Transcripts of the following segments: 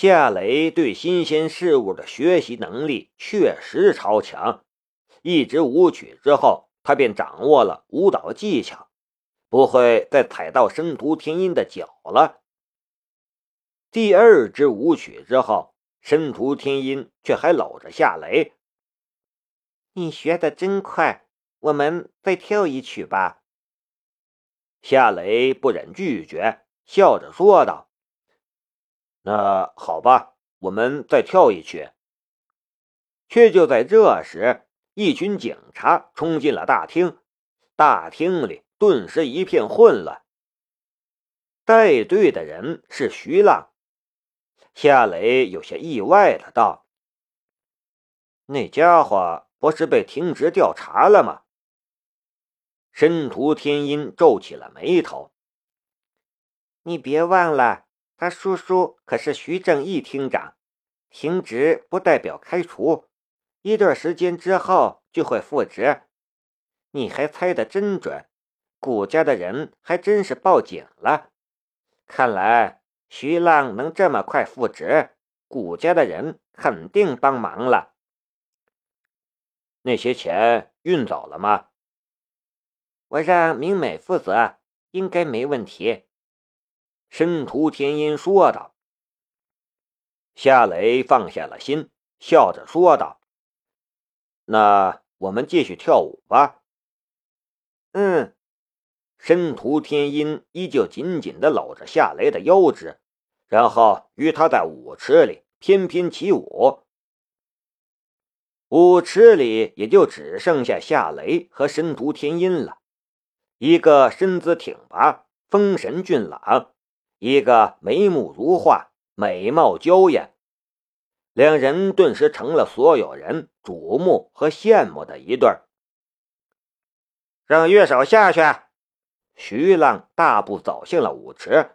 夏雷对新鲜事物的学习能力确实超强。一支舞曲之后，他便掌握了舞蹈技巧，不会再踩到申屠天音的脚了。第二支舞曲之后，申屠天音却还搂着夏雷：“你学的真快，我们再跳一曲吧。”夏雷不忍拒绝，笑着说道：“那好吧，我们再跳一曲。”却就在这时，一群警察冲进了大厅，大厅里顿时一片混乱。带队的人是徐浪，夏雷有些意外的道：“那家伙不是被停职调查了吗？”申屠天音皱起了眉头：“你别忘了，他叔叔可是徐正义厅长，停职不代表开除。”一段时间之后就会复职，你还猜得真准。谷家的人还真是报警了，看来徐浪能这么快复职，谷家的人肯定帮忙了。那些钱运走了吗？我让明美负责，应该没问题。申屠天音说道。夏雷放下了心，笑着说道。那我们继续跳舞吧。嗯，申屠天音依旧紧紧地搂着夏雷的腰肢，然后与他在舞池里翩翩起舞。舞池里也就只剩下夏雷和申屠天音了，一个身姿挺拔、风神俊朗，一个眉目如画、美貌娇艳。两人顿时成了所有人瞩目和羡慕的一对儿。让乐手下去。徐浪大步走进了舞池。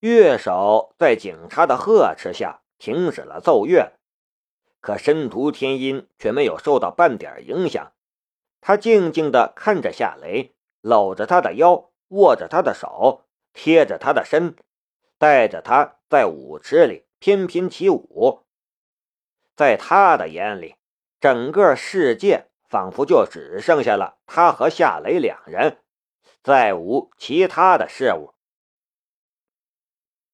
乐手在警察的呵斥下停止了奏乐，可申屠天音却没有受到半点影响。他静静地看着夏雷，搂着他的腰，握着他的手，贴着他的身，带着他在舞池里。翩翩起舞，在他的眼里，整个世界仿佛就只剩下了他和夏雷两人，再无其他的事物。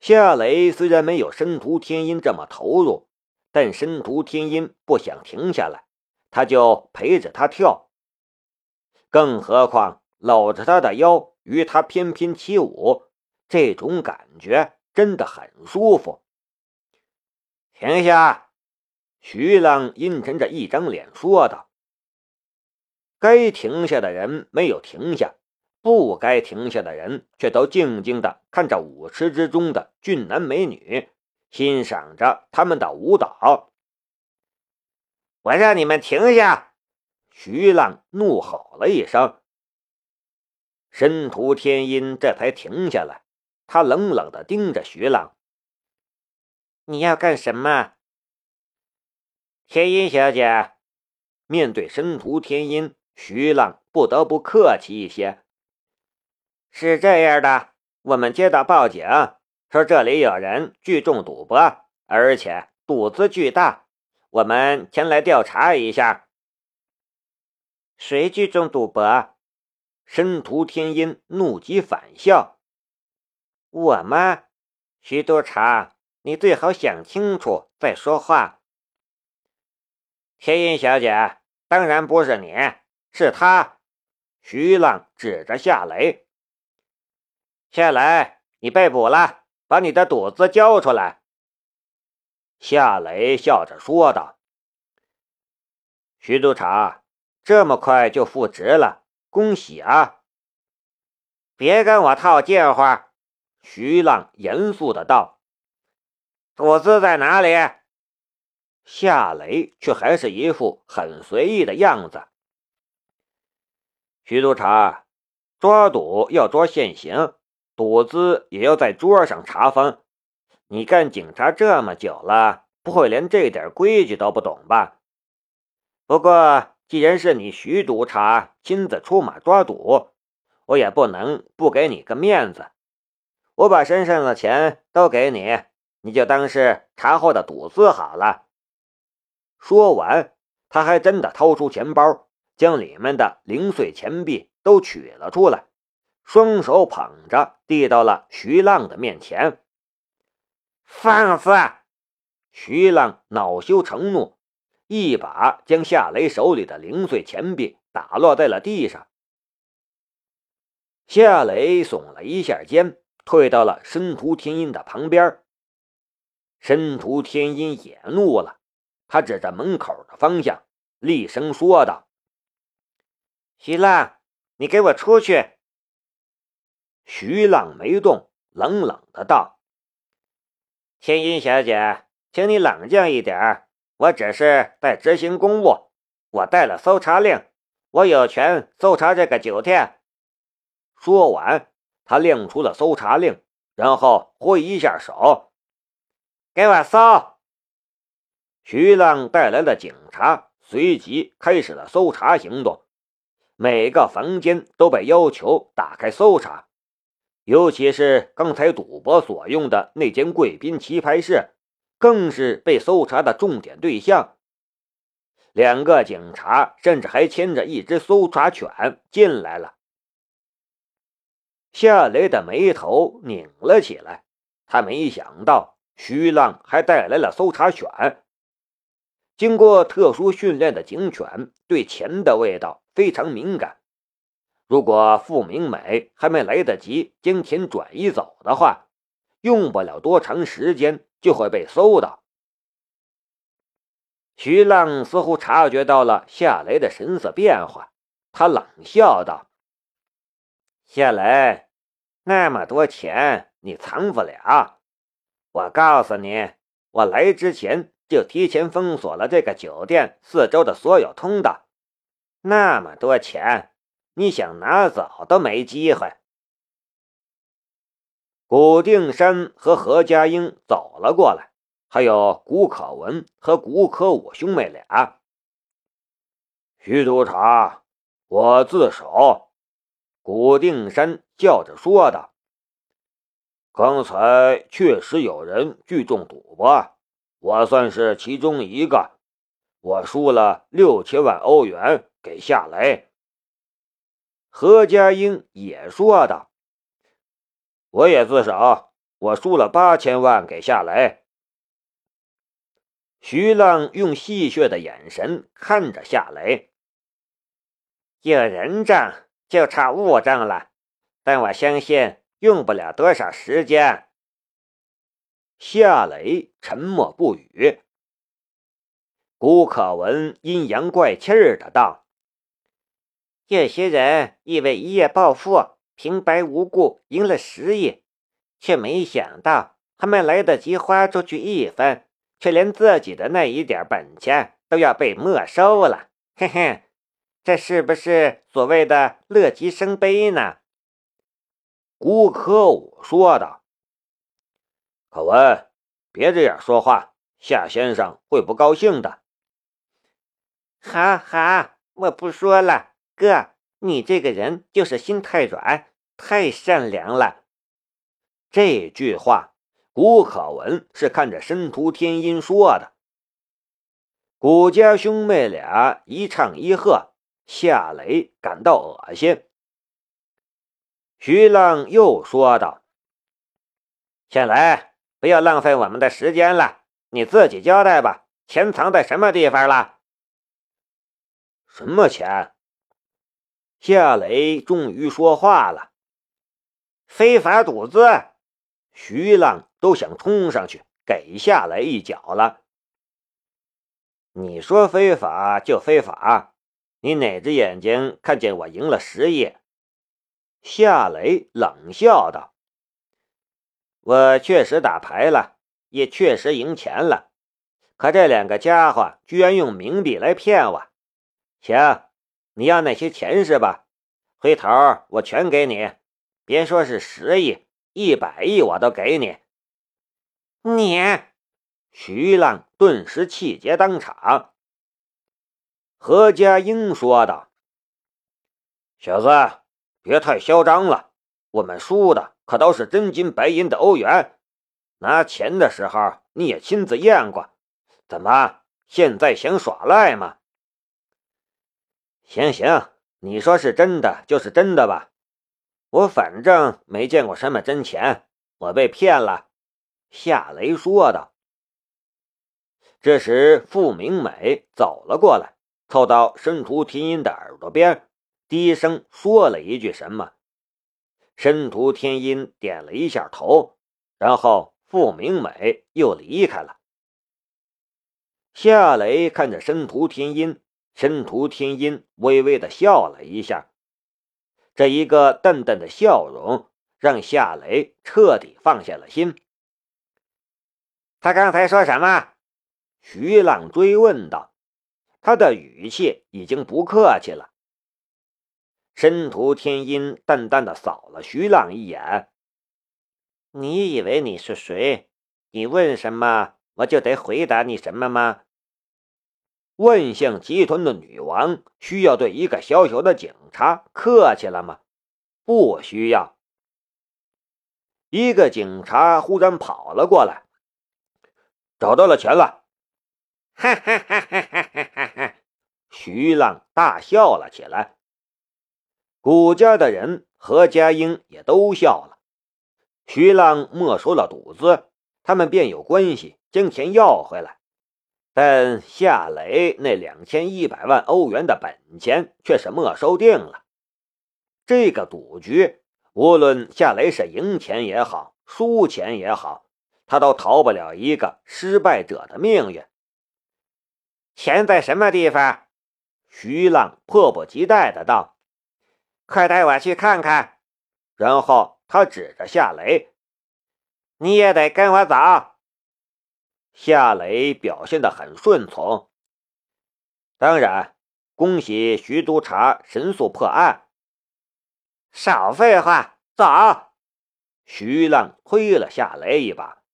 夏雷虽然没有申屠天音这么投入，但申屠天音不想停下来，他就陪着他跳。更何况搂着他的腰，与他翩翩起舞，这种感觉真的很舒服。停下！徐浪阴沉着一张脸说道：“该停下的人没有停下，不该停下的人却都静静的看着舞池之中的俊男美女，欣赏着他们的舞蹈。”我让你们停下！徐浪怒吼了一声。申屠天音这才停下来，他冷冷的盯着徐浪。你要干什么，天音小姐？面对申屠天音，徐浪不得不客气一些。是这样的，我们接到报警，说这里有人聚众赌博，而且赌资巨大，我们前来调查一下。谁聚众赌博？申屠天音怒极反笑。我吗？徐督察。你最好想清楚再说话。天音小姐，当然不是你，是他。徐浪指着夏雷。夏雷，你被捕了，把你的赌资交出来。夏雷笑着说道：“徐督察，这么快就复职了，恭喜啊！”别跟我套近乎。徐浪严肃的道。赌资在哪里？夏雷却还是一副很随意的样子。徐督察，抓赌要抓现行，赌资也要在桌上查封。你干警察这么久了，不会连这点规矩都不懂吧？不过，既然是你徐督察亲自出马抓赌，我也不能不给你个面子。我把身上的钱都给你。你就当是茶后的赌资好了。”说完，他还真的掏出钱包，将里面的零碎钱币都取了出来，双手捧着递到了徐浪的面前。放肆！徐浪恼羞成怒，一把将夏雷手里的零碎钱币打落在了地上。夏雷耸了一下肩，退到了申屠天音的旁边。申屠天音也怒了，他指着门口的方向，厉声说道：“徐浪，你给我出去！”徐浪没动，冷冷的道：“天音小姐。”请你冷静一点，我只是在执行公务，我带了搜查令，我有权搜查这个酒店。说完，他亮出了搜查令，然后挥一下手，给我搜。徐浪带来的警察随即开始了搜查行动，每个房间都被要求打开搜查，尤其是刚才赌博所用的那间贵宾棋牌室。更是被搜查的重点对象。两个警察甚至还牵着一只搜查犬进来了。夏雷的眉头拧了起来，他没想到徐浪还带来了搜查犬。经过特殊训练的警犬对钱的味道非常敏感，如果傅明美还没来得及将钱转移走的话，用不了多长时间。就会被搜到。徐浪似乎察觉到了夏雷的神色变化，他冷笑道：“夏雷，那么多钱你藏不了。我告诉你，我来之前就提前封锁了这个酒店四周的所有通道。那么多钱，你想拿走都没机会。”古定山和何家英走了过来，还有古可文和古可武兄妹俩。徐督察，我自首。古定山笑着说道：“刚才确实有人聚众赌博，我算是其中一个。我输了六千万欧元给夏雷。”何家英也说道。我也自首，我输了八千万给夏雷。徐浪用戏谑的眼神看着夏雷，有人证就差物证了，但我相信用不了多少时间。夏雷沉默不语。古可文阴阳怪气儿的道：“有些人以为一夜暴富。”平白无故赢了十亿，却没想到还没来得及花出去一分，却连自己的那一点本钱都要被没收了。嘿嘿，这是不是所谓的乐极生悲呢？吴可武说道：“可文，别这样说话，夏先生会不高兴的。”好好，我不说了，哥。你这个人就是心太软，太善良了。这句话，古可文是看着申屠天音说的。古家兄妹俩一唱一和，夏雷感到恶心。徐浪又说道：“夏雷，不要浪费我们的时间了，你自己交代吧，钱藏在什么地方了？什么钱？”夏雷终于说话了：“非法赌资。”徐浪都想冲上去给夏雷一脚了。你说非法就非法，你哪只眼睛看见我赢了十亿？夏雷冷笑道：“我确实打牌了，也确实赢钱了，可这两个家伙居然用冥币来骗我。行。”你要那些钱是吧？回头我全给你，别说是十亿、一百亿，我都给你。你，徐浪顿时气结当场。何家英说道：“小子，别太嚣张了，我们输的可都是真金白银的欧元，拿钱的时候你也亲自验过，怎么现在想耍赖吗？行行，你说是真的就是真的吧，我反正没见过什么真钱，我被骗了。”夏雷说道。这时，傅明美走了过来，凑到申屠天音的耳朵边，低声说了一句什么。申屠天音点了一下头，然后傅明美又离开了。夏雷看着申屠天音，申屠天音微微的笑了一下，这一个淡淡的笑容让夏雷彻底放下了心。他刚才说什么？徐浪追问道，他的语气已经不客气了。申屠天音淡淡的扫了徐浪一眼：“你以为你是谁？你问什么，我就得回答你什么吗？万象集团的女王需要对一个小小的警察客气了吗？不需要。”一个警察忽然跑了过来：“找到了钱了。”哈哈哈哈哈！哈哈！徐浪大笑了起来。古家的人何家英也都笑了。徐浪没收了赌资，他们便有关系将钱要回来。但夏雷那两千一百万欧元的本钱却是没收定了。这个赌局，无论夏雷是赢钱也好，输钱也好，他都逃不了一个失败者的命运。钱在什么地方？徐浪迫不及待的道：“快带我去看看。”然后他指着夏雷：“你也得跟我走。”夏雷表现的很顺从。当然，恭喜徐督察神速破案。少废话，走！徐浪推了夏雷一把，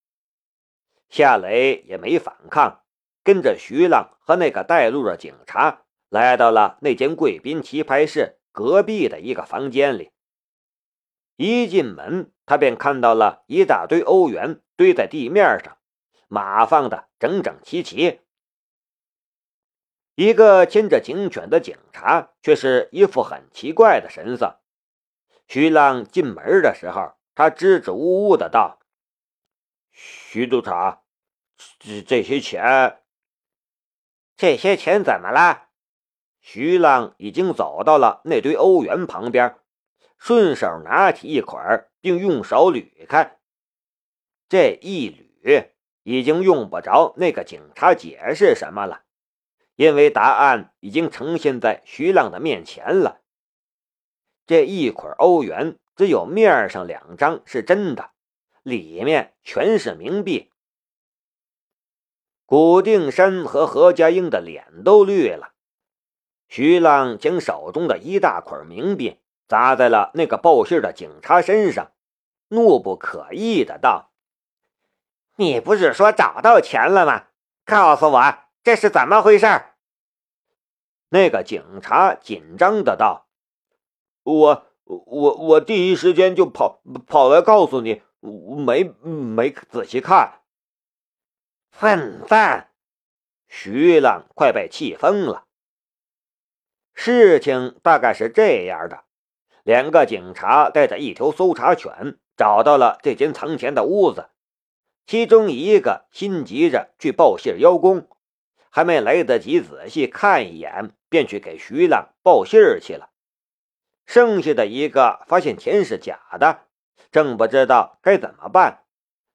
夏雷也没反抗。跟着徐浪和那个带路的警察来到了那间贵宾棋牌室隔壁的一个房间里。一进门，他便看到了一大堆欧元堆在地面上，码放的整整齐齐。一个牵着警犬的警察却是一副很奇怪的神色。徐浪进门的时候，他支支吾吾的道：“徐督察，这这些钱……”这些钱怎么了？徐浪已经走到了那堆欧元旁边，顺手拿起一捆，并用手捋开。这一捋，已经用不着那个警察解释什么了，因为答案已经呈现在徐浪的面前了。这一捆欧元，只有面上两张是真的，里面全是冥币。古定山和何家英的脸都绿了。徐浪将手中的一大捆冥币砸在了那个报信的警察身上，怒不可遏的道：“你不是说找到钱了吗？告诉我这是怎么回事？”那个警察紧张的道：“我我我第一时间就跑跑来告诉你，没没仔细看。”混蛋！徐浪快被气疯了。事情大概是这样的：两个警察带着一条搜查犬找到了这间藏钱的屋子，其中一个心急着去报信邀功，还没来得及仔细看一眼，便去给徐浪报信去了。剩下的一个发现钱是假的，正不知道该怎么办。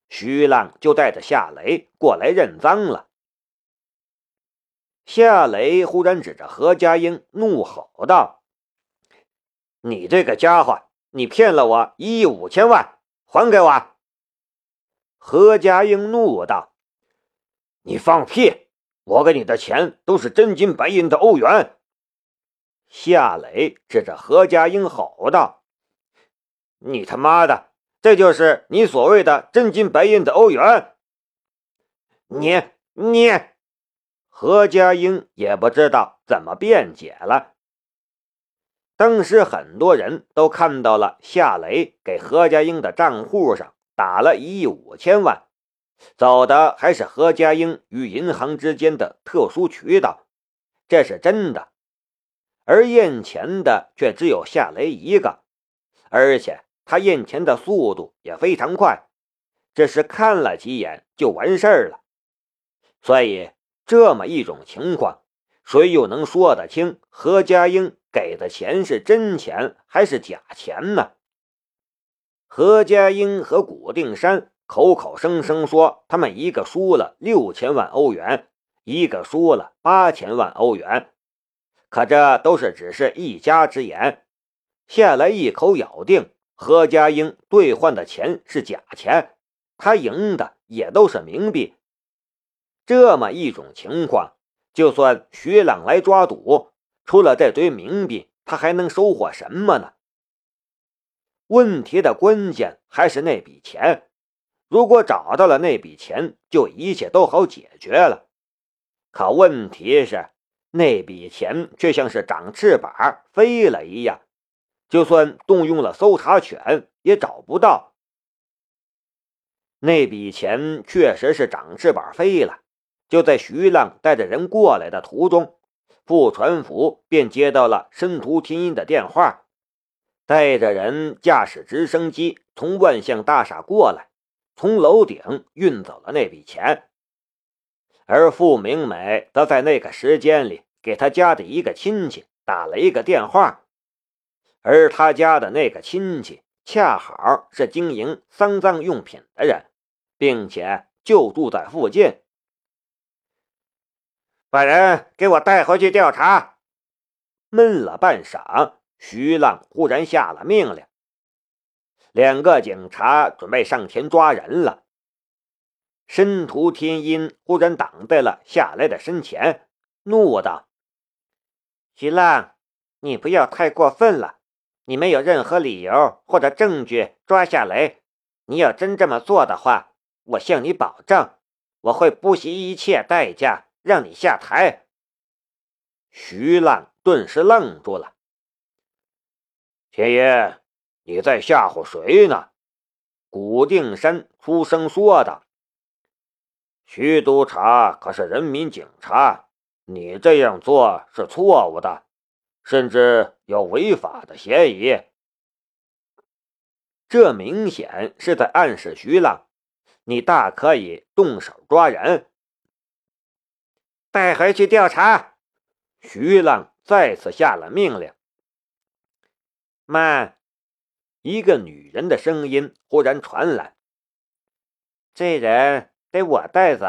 徐浪就带着夏雷过来认赃了。夏雷忽然指着何家英，怒吼道：“你这个家伙，你骗了我一亿五千万，还给我！”何家英怒道：“你放屁！我给你的钱都是真金白银的欧元！”夏雷指着何家英吼道：“你他妈的！”这就是你所谓的真金白银的欧元？你你，何家英也不知道怎么辩解了。当时很多人都看到了夏雷给何家英的账户上打了一亿五千万，走的还是何家英与银行之间的特殊渠道，这是真的。而验钱的却只有夏雷一个，而且他验钱的速度也非常快，只是看了几眼就完事儿了。所以这么一种情况，谁又能说得清何家英给的钱是真钱还是假钱呢？何家英和古定山口口声声说他们一个输了六千万欧元，一个输了八千万欧元。可这都是只是一家之言，夏来一口咬定何家英兑换的钱是假钱，他赢的也都是冥币。这么一种情况，就算徐朗来抓赌，除了这堆冥币，他还能收获什么呢？问题的关键还是那笔钱，如果找到了那笔钱，就一切都好解决了。可问题是。那笔钱却像是长翅膀飞了一样，就算动用了搜查权也找不到。那笔钱确实是长翅膀飞了。就在徐浪带着人过来的途中，傅传府便接到了申屠天音的电话，带着人驾驶直升机从万象大厦过来，从楼顶运走了那笔钱。而傅明美则在那个时间里。给他家的一个亲戚打了一个电话，而他家的那个亲戚恰好是经营丧葬用品的人，并且就住在附近。把人给我带回去调查。闷了半晌，徐浪忽然下了命令，两个警察准备上前抓人了。申屠天音忽然挡在了夏来的身前，怒道。徐浪，你不要太过分了！你没有任何理由或者证据抓下来。你要真这么做的话，我向你保证，我会不惜一切代价让你下台。徐浪顿时愣住了。天爷，你在吓唬谁呢？古定山出声说道：“徐督察可是人民警察。”你这样做是错误的，甚至有违法的嫌疑。这明显是在暗示徐浪，你大可以动手抓人，带回去调查。徐浪再次下了命令。慢，一个女人的声音忽然传来：“这人得我带走。”